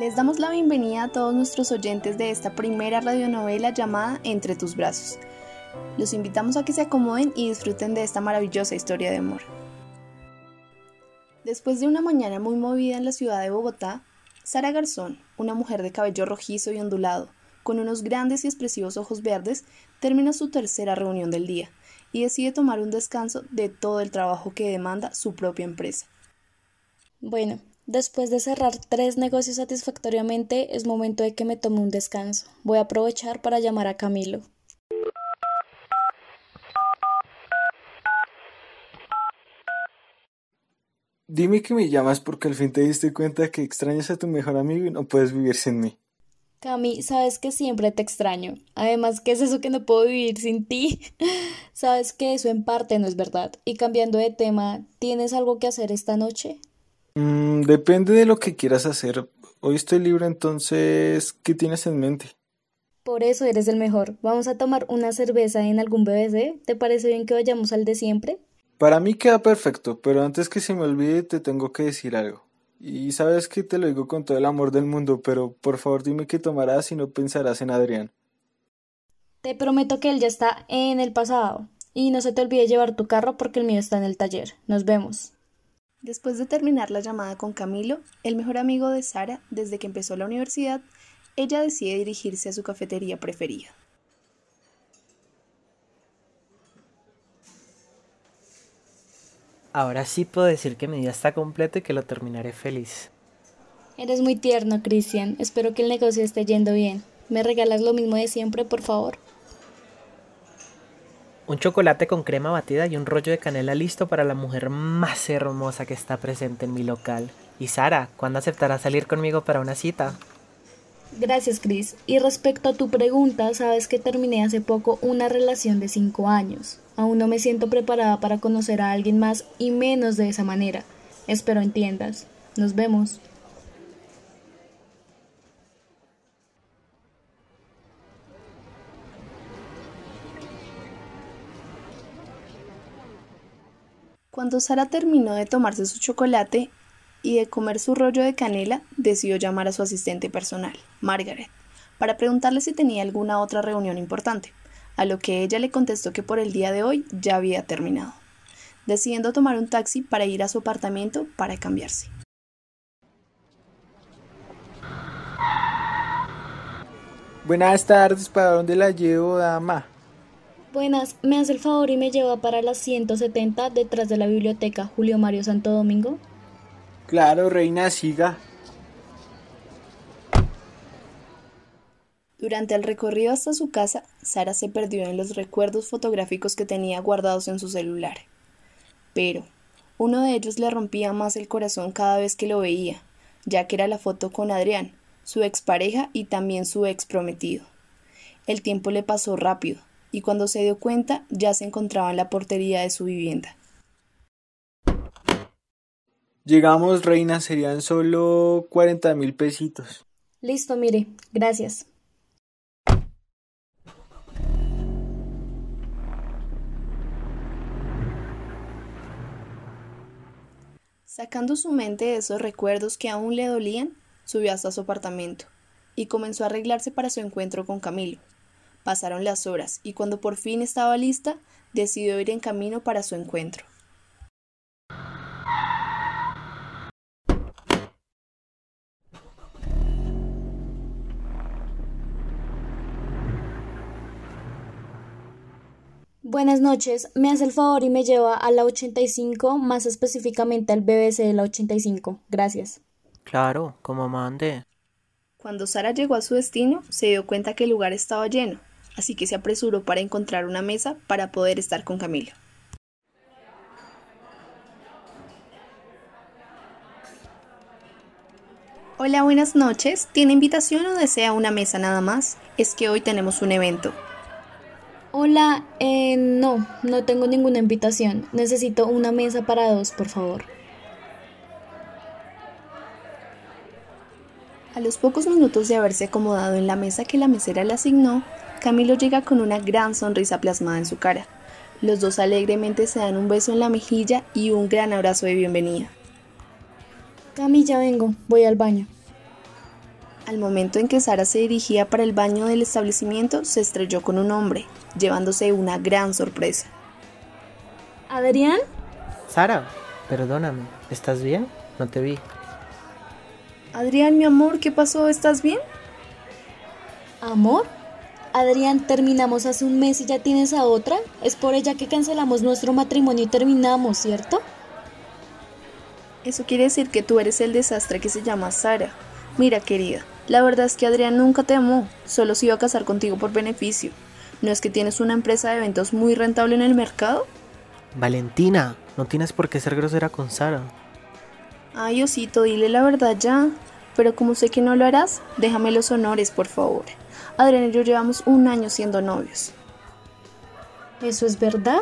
Les damos la bienvenida a todos nuestros oyentes de esta primera radionovela llamada Entre tus brazos. Los invitamos a que se acomoden y disfruten de esta maravillosa historia de amor. Después de una mañana muy movida en la ciudad de Bogotá, Sara Garzón, una mujer de cabello rojizo y ondulado, con unos grandes y expresivos ojos verdes, termina su tercera reunión del día y decide tomar un descanso de todo el trabajo que demanda su propia empresa. Bueno, Después de cerrar tres negocios satisfactoriamente, es momento de que me tome un descanso. Voy a aprovechar para llamar a Camilo. Dime que me llamas porque al fin te diste cuenta que extrañas a tu mejor amigo y no puedes vivir sin mí. Cami, sabes que siempre te extraño. Además, ¿qué es eso que no puedo vivir sin ti? sabes que eso en parte no es verdad. Y cambiando de tema, ¿tienes algo que hacer esta noche? Mm, depende de lo que quieras hacer. Hoy estoy libre, entonces, ¿qué tienes en mente? Por eso eres el mejor. Vamos a tomar una cerveza en algún BBC. ¿Te parece bien que vayamos al de siempre? Para mí queda perfecto, pero antes que se me olvide te tengo que decir algo. Y sabes que te lo digo con todo el amor del mundo, pero por favor dime qué tomarás y no pensarás en Adrián. Te prometo que él ya está en el pasado. Y no se te olvide llevar tu carro porque el mío está en el taller. Nos vemos. Después de terminar la llamada con Camilo, el mejor amigo de Sara desde que empezó la universidad, ella decide dirigirse a su cafetería preferida. Ahora sí puedo decir que mi día está completo y que lo terminaré feliz. Eres muy tierno, Cristian. Espero que el negocio esté yendo bien. ¿Me regalas lo mismo de siempre, por favor? Un chocolate con crema batida y un rollo de canela listo para la mujer más hermosa que está presente en mi local. Y Sara, ¿cuándo aceptarás salir conmigo para una cita? Gracias, Chris. Y respecto a tu pregunta, sabes que terminé hace poco una relación de cinco años. Aún no me siento preparada para conocer a alguien más y menos de esa manera. Espero entiendas. Nos vemos. Cuando Sara terminó de tomarse su chocolate y de comer su rollo de canela, decidió llamar a su asistente personal, Margaret, para preguntarle si tenía alguna otra reunión importante, a lo que ella le contestó que por el día de hoy ya había terminado, decidiendo tomar un taxi para ir a su apartamento para cambiarse. Buenas tardes, ¿para dónde la llevo, dama? Buenas, ¿me hace el favor y me lleva para las 170 detrás de la biblioteca Julio Mario Santo Domingo? Claro, reina, siga. Durante el recorrido hasta su casa, Sara se perdió en los recuerdos fotográficos que tenía guardados en su celular. Pero uno de ellos le rompía más el corazón cada vez que lo veía, ya que era la foto con Adrián, su expareja y también su ex prometido. El tiempo le pasó rápido, y cuando se dio cuenta ya se encontraba en la portería de su vivienda. Llegamos, reina, serían solo cuarenta mil pesitos. Listo, mire, gracias. Sacando su mente de esos recuerdos que aún le dolían, subió hasta su apartamento y comenzó a arreglarse para su encuentro con Camilo. Pasaron las horas y cuando por fin estaba lista, decidió ir en camino para su encuentro. Buenas noches, me hace el favor y me lleva a la 85, más específicamente al BBC de la 85. Gracias. Claro, como mande. Cuando Sara llegó a su destino, se dio cuenta que el lugar estaba lleno, así que se apresuró para encontrar una mesa para poder estar con Camilo. Hola, buenas noches. ¿Tiene invitación o desea una mesa nada más? Es que hoy tenemos un evento. Hola, eh, no, no tengo ninguna invitación. Necesito una mesa para dos, por favor. A los pocos minutos de haberse acomodado en la mesa que la mesera le asignó, Camilo llega con una gran sonrisa plasmada en su cara. Los dos alegremente se dan un beso en la mejilla y un gran abrazo de bienvenida. Cami, ya vengo, voy al baño. Al momento en que Sara se dirigía para el baño del establecimiento, se estrelló con un hombre, llevándose una gran sorpresa. ¿Adrián? Sara, perdóname, ¿estás bien? No te vi. Adrián, mi amor, ¿qué pasó? ¿Estás bien? ¿Amor? Adrián, terminamos hace un mes y ya tienes a otra. Es por ella que cancelamos nuestro matrimonio y terminamos, ¿cierto? Eso quiere decir que tú eres el desastre que se llama Sara. Mira, querida, la verdad es que Adrián nunca te amó, solo se iba a casar contigo por beneficio. ¿No es que tienes una empresa de eventos muy rentable en el mercado? Valentina, no tienes por qué ser grosera con Sara. Ay, Osito, dile la verdad ya. Pero como sé que no lo harás, déjame los honores, por favor. Adrián y yo llevamos un año siendo novios. ¿Eso es verdad?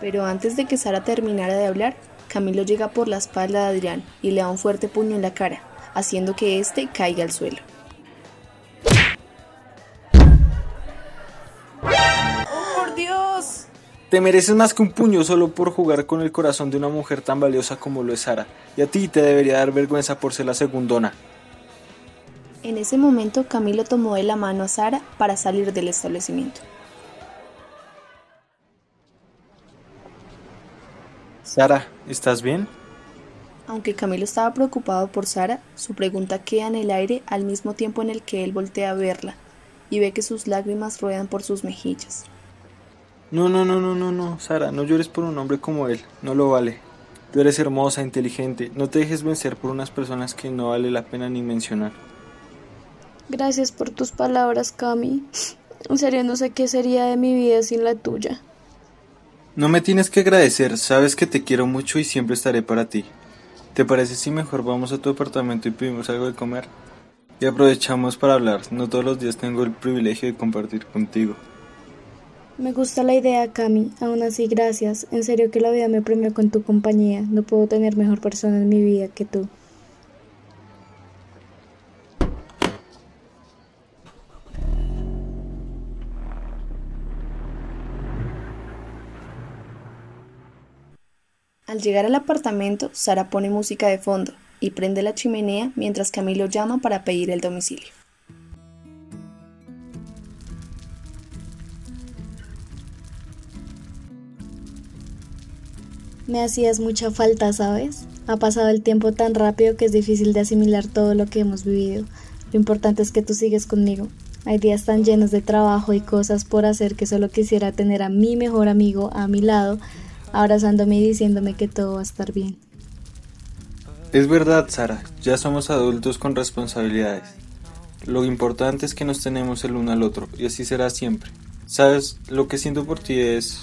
Pero antes de que Sara terminara de hablar, Camilo llega por la espalda de Adrián y le da un fuerte puño en la cara haciendo que éste caiga al suelo. Te mereces más que un puño solo por jugar con el corazón de una mujer tan valiosa como lo es Sara. Y a ti te debería dar vergüenza por ser la segundona. En ese momento Camilo tomó de la mano a Sara para salir del establecimiento. Sara, ¿estás bien? Aunque Camilo estaba preocupado por Sara, su pregunta queda en el aire al mismo tiempo en el que él voltea a verla y ve que sus lágrimas ruedan por sus mejillas. No, no, no, no, no, no, Sara, no llores por un hombre como él, no lo vale. Tú eres hermosa, inteligente, no te dejes vencer por unas personas que no vale la pena ni mencionar. Gracias por tus palabras, Cami. En serio no sé qué sería de mi vida sin la tuya. No me tienes que agradecer, sabes que te quiero mucho y siempre estaré para ti. ¿Te parece si mejor vamos a tu apartamento y pedimos algo de comer? Y aprovechamos para hablar, no todos los días tengo el privilegio de compartir contigo. Me gusta la idea, Cami. Aún así, gracias. En serio que la vida me premió con tu compañía. No puedo tener mejor persona en mi vida que tú. Al llegar al apartamento, Sara pone música de fondo y prende la chimenea mientras Camilo llama para pedir el domicilio. Me hacías mucha falta, ¿sabes? Ha pasado el tiempo tan rápido que es difícil de asimilar todo lo que hemos vivido. Lo importante es que tú sigues conmigo. Hay días tan llenos de trabajo y cosas por hacer que solo quisiera tener a mi mejor amigo a mi lado abrazándome y diciéndome que todo va a estar bien. Es verdad, Sara, ya somos adultos con responsabilidades. Lo importante es que nos tenemos el uno al otro, y así será siempre. Sabes, lo que siento por ti es...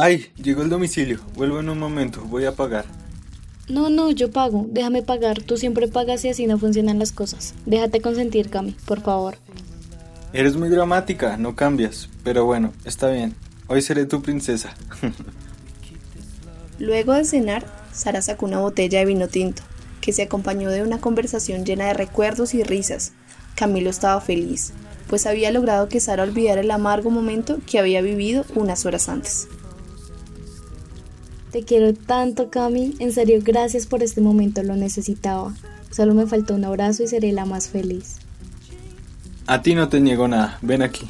¡Ay! Llegó el domicilio. Vuelvo en un momento. Voy a pagar. No, no, yo pago. Déjame pagar. Tú siempre pagas y así no funcionan las cosas. Déjate consentir, Cami, por favor. Eres muy dramática, no cambias. Pero bueno, está bien. Hoy seré tu princesa. Luego de cenar, Sara sacó una botella de vino tinto, que se acompañó de una conversación llena de recuerdos y risas. Camilo estaba feliz, pues había logrado que Sara olvidara el amargo momento que había vivido unas horas antes. Te quiero tanto, Cami. En serio, gracias por este momento, lo necesitaba. Solo me faltó un abrazo y seré la más feliz. A ti no te niego nada. Ven aquí.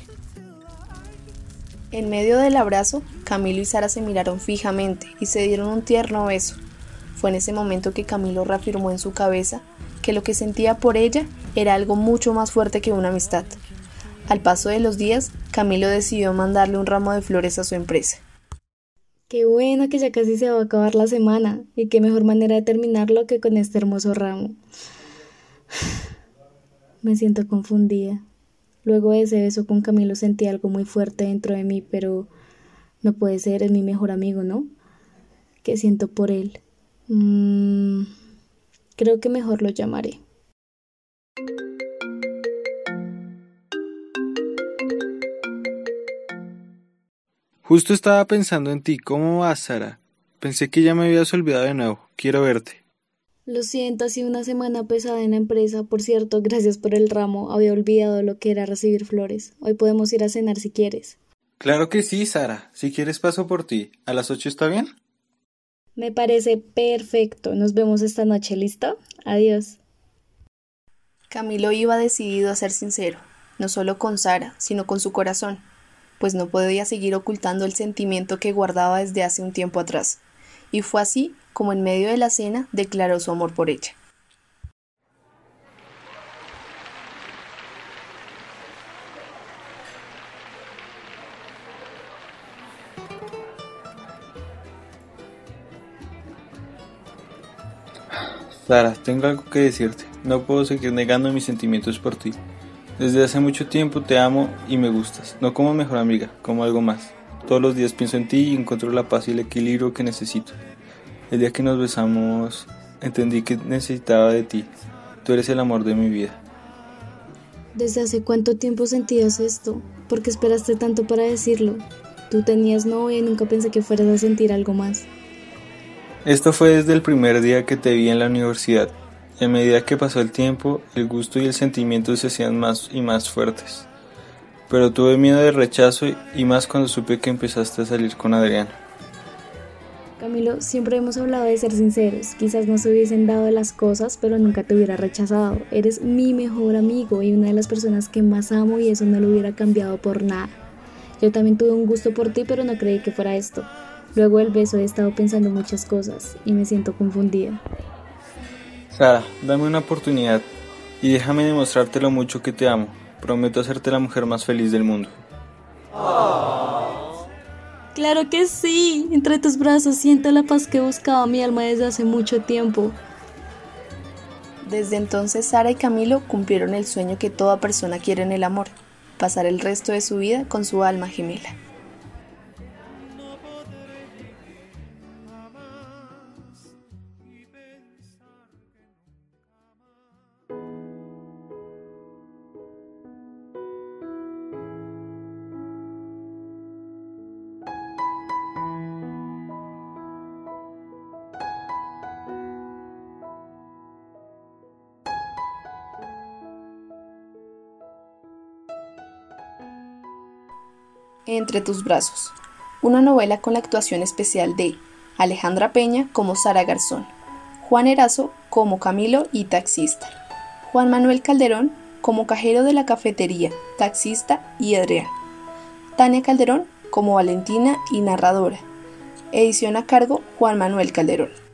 En medio del abrazo, Camilo y Sara se miraron fijamente y se dieron un tierno beso. Fue en ese momento que Camilo reafirmó en su cabeza que lo que sentía por ella era algo mucho más fuerte que una amistad. Al paso de los días, Camilo decidió mandarle un ramo de flores a su empresa. Qué bueno que ya casi se va a acabar la semana y qué mejor manera de terminarlo que con este hermoso ramo. Me siento confundida. Luego de ese beso con Camilo sentí algo muy fuerte dentro de mí, pero no puede ser, es mi mejor amigo, ¿no? ¿Qué siento por él? Mm, creo que mejor lo llamaré. Justo estaba pensando en ti. ¿Cómo vas, Sara? Pensé que ya me habías olvidado de nuevo. Quiero verte. Lo siento, ha sido una semana pesada en la empresa. Por cierto, gracias por el ramo. Había olvidado lo que era recibir flores. Hoy podemos ir a cenar si quieres. Claro que sí, Sara. Si quieres paso por ti. ¿A las ocho está bien? Me parece perfecto. Nos vemos esta noche, ¿listo? Adiós. Camilo iba decidido a ser sincero, no solo con Sara, sino con su corazón, pues no podía seguir ocultando el sentimiento que guardaba desde hace un tiempo atrás. Y fue así como en medio de la cena declaró su amor por ella. Sara, tengo algo que decirte. No puedo seguir negando mis sentimientos por ti. Desde hace mucho tiempo te amo y me gustas, no como mejor amiga, como algo más. Todos los días pienso en ti y encuentro la paz y el equilibrio que necesito. El día que nos besamos, entendí que necesitaba de ti. Tú eres el amor de mi vida. ¿Desde hace cuánto tiempo sentías esto? ¿Por qué esperaste tanto para decirlo? Tú tenías novia y nunca pensé que fueras a sentir algo más. Esto fue desde el primer día que te vi en la universidad. Y a medida que pasó el tiempo, el gusto y el sentimiento se hacían más y más fuertes. Pero tuve miedo de rechazo y más cuando supe que empezaste a salir con Adriana. Camilo, siempre hemos hablado de ser sinceros. Quizás no se hubiesen dado las cosas, pero nunca te hubiera rechazado. Eres mi mejor amigo y una de las personas que más amo y eso no lo hubiera cambiado por nada. Yo también tuve un gusto por ti, pero no creí que fuera esto. Luego del beso he estado pensando muchas cosas y me siento confundida. Sara, dame una oportunidad y déjame demostrarte lo mucho que te amo. Prometo hacerte la mujer más feliz del mundo. Claro que sí. Entre tus brazos siento la paz que buscaba mi alma desde hace mucho tiempo. Desde entonces Sara y Camilo cumplieron el sueño que toda persona quiere en el amor, pasar el resto de su vida con su alma gemela. Entre tus brazos, una novela con la actuación especial de Alejandra Peña como Sara Garzón, Juan Erazo como Camilo y taxista, Juan Manuel Calderón como cajero de la cafetería, taxista y Adrián, Tania Calderón como Valentina y narradora, edición a cargo Juan Manuel Calderón.